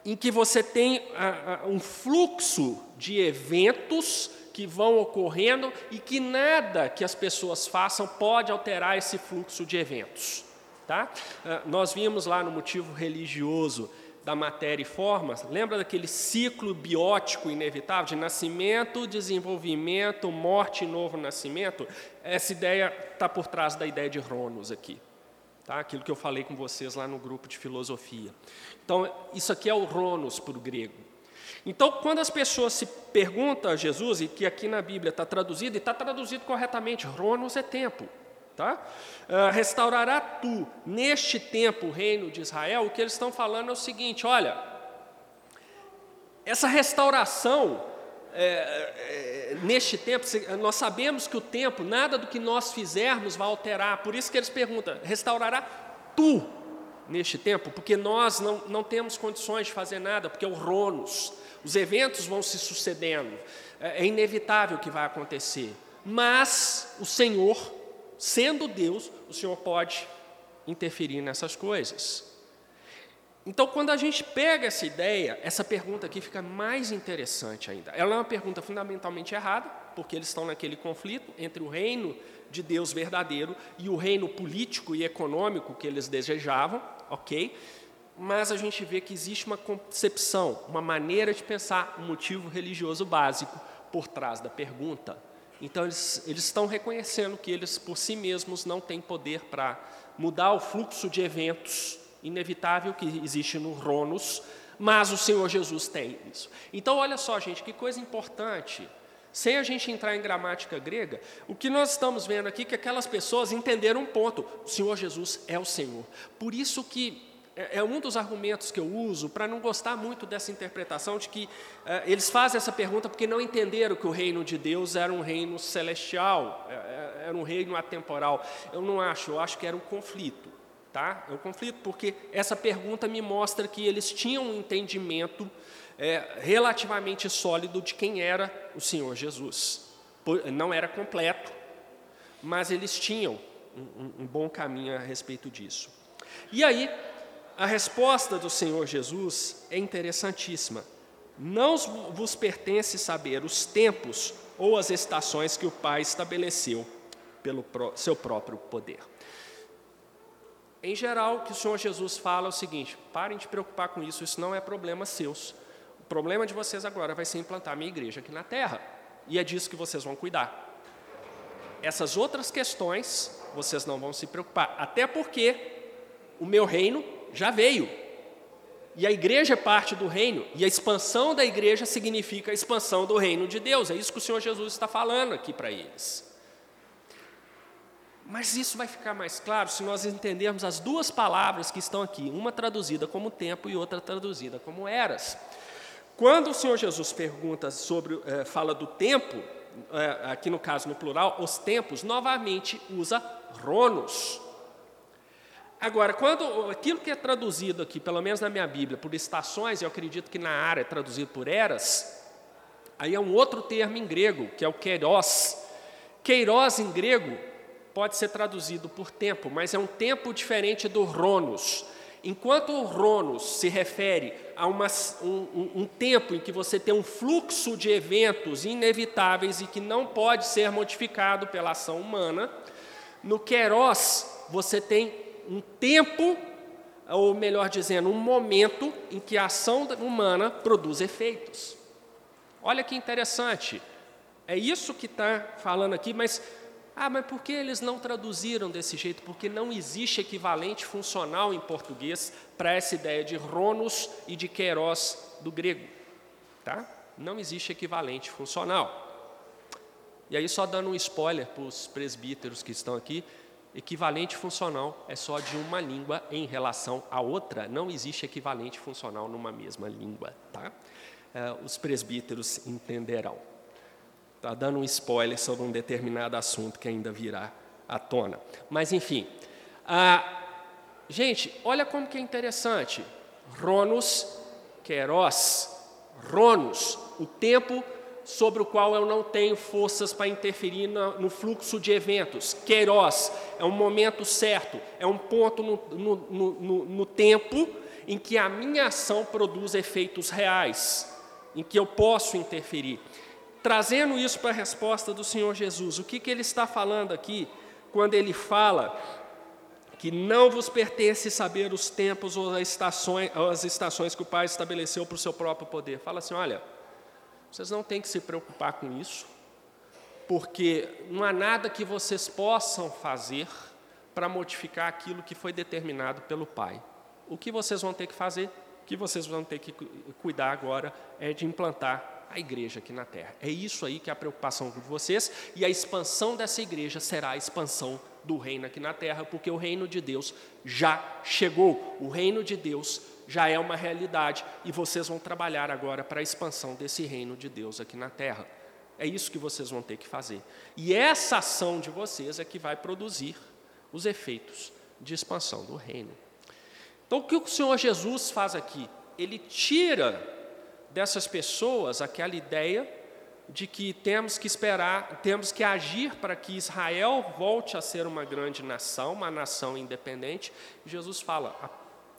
Speaker 1: em que você tem a, a, um fluxo de eventos que vão ocorrendo e que nada que as pessoas façam pode alterar esse fluxo de eventos. Tá? Ah, nós vimos lá no motivo religioso da matéria e forma, lembra daquele ciclo biótico inevitável de nascimento, desenvolvimento, morte e novo nascimento? Essa ideia está por trás da ideia de Cronos aqui. Tá? Aquilo que eu falei com vocês lá no grupo de filosofia. Então, isso aqui é o Cronos para o grego. Então, quando as pessoas se perguntam a Jesus, e que aqui na Bíblia está traduzido, e está traduzido corretamente, Cronos é tempo. Tá? Uh, restaurará tu neste tempo o reino de Israel, o que eles estão falando é o seguinte: olha, essa restauração é, é, neste tempo, nós sabemos que o tempo, nada do que nós fizermos vai alterar, por isso que eles perguntam: restaurará tu neste tempo? Porque nós não, não temos condições de fazer nada, porque é o Ronos, os eventos vão se sucedendo, é, é inevitável que vai acontecer, mas o Senhor sendo Deus, o Senhor pode interferir nessas coisas. Então, quando a gente pega essa ideia, essa pergunta aqui fica mais interessante ainda. Ela é uma pergunta fundamentalmente errada, porque eles estão naquele conflito entre o reino de Deus verdadeiro e o reino político e econômico que eles desejavam, ok? Mas a gente vê que existe uma concepção, uma maneira de pensar, um motivo religioso básico por trás da pergunta. Então, eles, eles estão reconhecendo que eles, por si mesmos, não têm poder para mudar o fluxo de eventos inevitável que existe no Ronos, mas o Senhor Jesus tem isso. Então, olha só, gente, que coisa importante. Sem a gente entrar em gramática grega, o que nós estamos vendo aqui é que aquelas pessoas entenderam um ponto: o Senhor Jesus é o Senhor. Por isso que é, é um dos argumentos que eu uso para não gostar muito dessa interpretação de que é, eles fazem essa pergunta porque não entenderam que o reino de Deus era um reino celestial, é, é, era um reino atemporal. Eu não acho, eu acho que era um conflito. Tá? É um conflito porque essa pergunta me mostra que eles tinham um entendimento é, relativamente sólido de quem era o Senhor Jesus. Não era completo, mas eles tinham um, um bom caminho a respeito disso. E aí, a resposta do Senhor Jesus é interessantíssima. Não vos pertence saber os tempos ou as estações que o Pai estabeleceu pelo seu próprio poder. Em geral, o que o Senhor Jesus fala é o seguinte: parem de preocupar com isso, isso não é problema seus. O problema de vocês agora vai ser implantar a minha igreja aqui na terra, e é disso que vocês vão cuidar. Essas outras questões vocês não vão se preocupar, até porque o meu reino já veio. E a igreja é parte do reino, e a expansão da igreja significa a expansão do reino de Deus. É isso que o Senhor Jesus está falando aqui para eles. Mas isso vai ficar mais claro se nós entendermos as duas palavras que estão aqui, uma traduzida como tempo e outra traduzida como eras. Quando o Senhor Jesus pergunta sobre, é, fala do tempo, é, aqui no caso no plural, os tempos, novamente usa Ronos. Agora, quando aquilo que é traduzido aqui, pelo menos na minha Bíblia, por estações, eu acredito que na área é traduzido por eras, aí é um outro termo em grego, que é o kairos. Kairos em grego pode ser traduzido por tempo, mas é um tempo diferente do Ronos. Enquanto o Ronos se refere a uma, um, um, tempo em que você tem um fluxo de eventos inevitáveis e que não pode ser modificado pela ação humana, no Kairos você tem um tempo, ou melhor dizendo, um momento em que a ação humana produz efeitos. Olha que interessante. É isso que está falando aqui, mas ah, mas por que eles não traduziram desse jeito? Porque não existe equivalente funcional em português para essa ideia de Ronos e de Queiroz do grego. Tá? Não existe equivalente funcional. E aí, só dando um spoiler para os presbíteros que estão aqui, Equivalente funcional é só de uma língua em relação à outra, não existe equivalente funcional numa mesma língua. Tá? É, os presbíteros entenderão. Está dando um spoiler sobre um determinado assunto que ainda virá à tona. Mas, enfim. Ah, gente, olha como que é interessante. Ronos, Queros, Ronos, o tempo sobre o qual eu não tenho forças para interferir no, fluxo de eventos. Queiroz é um momento certo, é um ponto no, no, no, no tempo em que a minha ação produz efeitos reais, em que eu posso interferir. Trazendo isso para a resposta do Senhor Jesus, o que, que ele está falando aqui quando ele fala que não vos pertence saber os tempos ou as estações, as estações que o Pai estabeleceu para o seu próprio poder? Fala assim: olha vocês não têm que se preocupar com isso, porque não há nada que vocês possam fazer para modificar aquilo que foi determinado pelo Pai. O que vocês vão ter que fazer, o que vocês vão ter que cuidar agora é de implantar a igreja aqui na terra. É isso aí que é a preocupação de vocês, e a expansão dessa igreja será a expansão do reino aqui na terra, porque o reino de Deus já chegou. O reino de Deus já é uma realidade e vocês vão trabalhar agora para a expansão desse reino de Deus aqui na terra. É isso que vocês vão ter que fazer. E essa ação de vocês é que vai produzir os efeitos de expansão do reino. Então, o que o Senhor Jesus faz aqui? Ele tira dessas pessoas aquela ideia de que temos que esperar, temos que agir para que Israel volte a ser uma grande nação, uma nação independente. Jesus fala: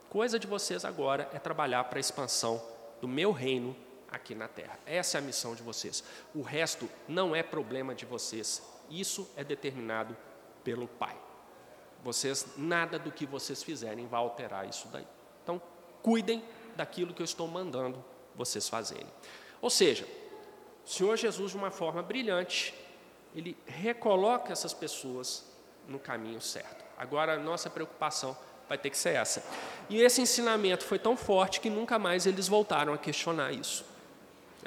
Speaker 1: Coisa de vocês agora é trabalhar para a expansão do meu reino aqui na terra. Essa é a missão de vocês. O resto não é problema de vocês. Isso é determinado pelo Pai. Vocês, nada do que vocês fizerem vai alterar isso daí. Então, cuidem daquilo que eu estou mandando vocês fazerem. Ou seja, o Senhor Jesus, de uma forma brilhante, ele recoloca essas pessoas no caminho certo. Agora, a nossa preocupação vai ter que ser essa. E esse ensinamento foi tão forte que nunca mais eles voltaram a questionar isso.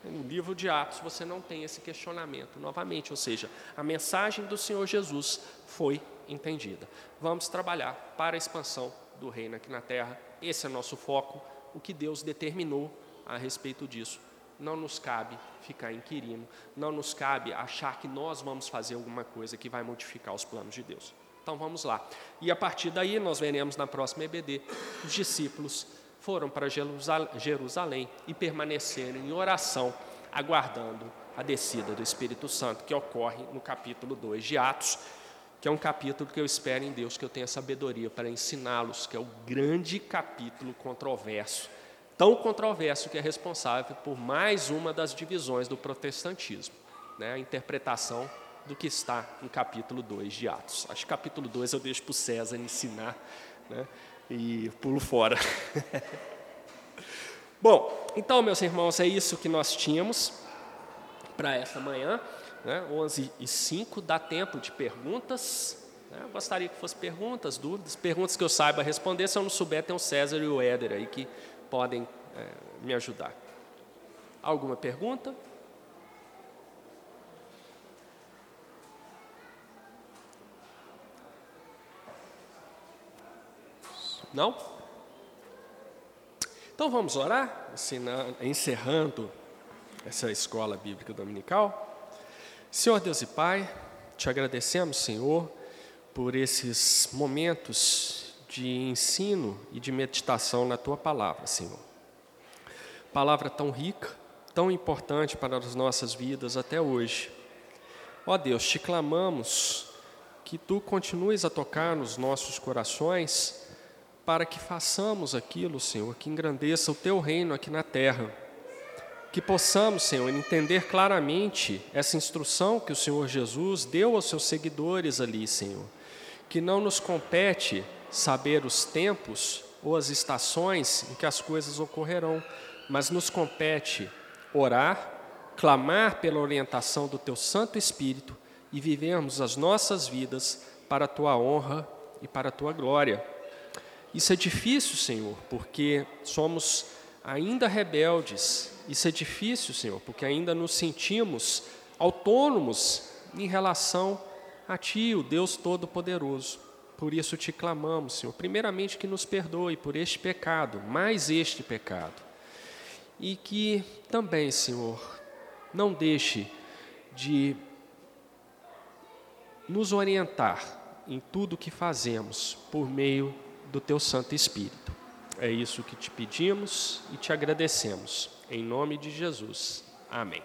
Speaker 1: No livro de Atos você não tem esse questionamento novamente, ou seja, a mensagem do Senhor Jesus foi entendida. Vamos trabalhar para a expansão do reino aqui na terra. Esse é nosso foco, o que Deus determinou a respeito disso. Não nos cabe ficar inquirindo, não nos cabe achar que nós vamos fazer alguma coisa que vai modificar os planos de Deus. Então vamos lá. E a partir daí, nós veremos na próxima EBD, os discípulos foram para Jerusalém e permaneceram em oração, aguardando a descida do Espírito Santo, que ocorre no capítulo 2 de Atos, que é um capítulo que eu espero em Deus que eu tenha sabedoria para ensiná-los, que é o grande capítulo controverso, tão controverso que é responsável por mais uma das divisões do protestantismo, né? a interpretação do que está no capítulo 2 de Atos. Acho que capítulo 2 eu deixo para o César ensinar, né? e pulo fora. Bom, então, meus irmãos, é isso que nós tínhamos para esta manhã. Né? 11 e 5, dá tempo de perguntas. Né? Gostaria que fossem perguntas, dúvidas, perguntas que eu saiba responder. Se eu não souber, tem o César e o Éder aí que podem é, me ajudar. Alguma pergunta? Não? Então vamos orar, encerrando essa escola bíblica dominical. Senhor Deus e Pai, te agradecemos, Senhor, por esses momentos de ensino e de meditação na tua palavra, Senhor. Palavra tão rica, tão importante para as nossas vidas até hoje. Ó Deus, te clamamos que tu continues a tocar nos nossos corações para que façamos aquilo, Senhor, que engrandeça o teu reino aqui na terra. Que possamos, Senhor, entender claramente essa instrução que o Senhor Jesus deu aos seus seguidores ali, Senhor. Que não nos compete saber os tempos ou as estações em que as coisas ocorrerão, mas nos compete orar, clamar pela orientação do teu Santo Espírito e vivermos as nossas vidas para a tua honra e para a tua glória. Isso é difícil, Senhor, porque somos ainda rebeldes. Isso é difícil, Senhor, porque ainda nos sentimos autônomos em relação a Ti, o Deus Todo-Poderoso. Por isso te clamamos, Senhor, primeiramente que nos perdoe por este pecado, mais este pecado. E que também, Senhor, não deixe de nos orientar em tudo que fazemos por meio do teu Santo Espírito. É isso que te pedimos e te agradecemos. Em nome de Jesus. Amém.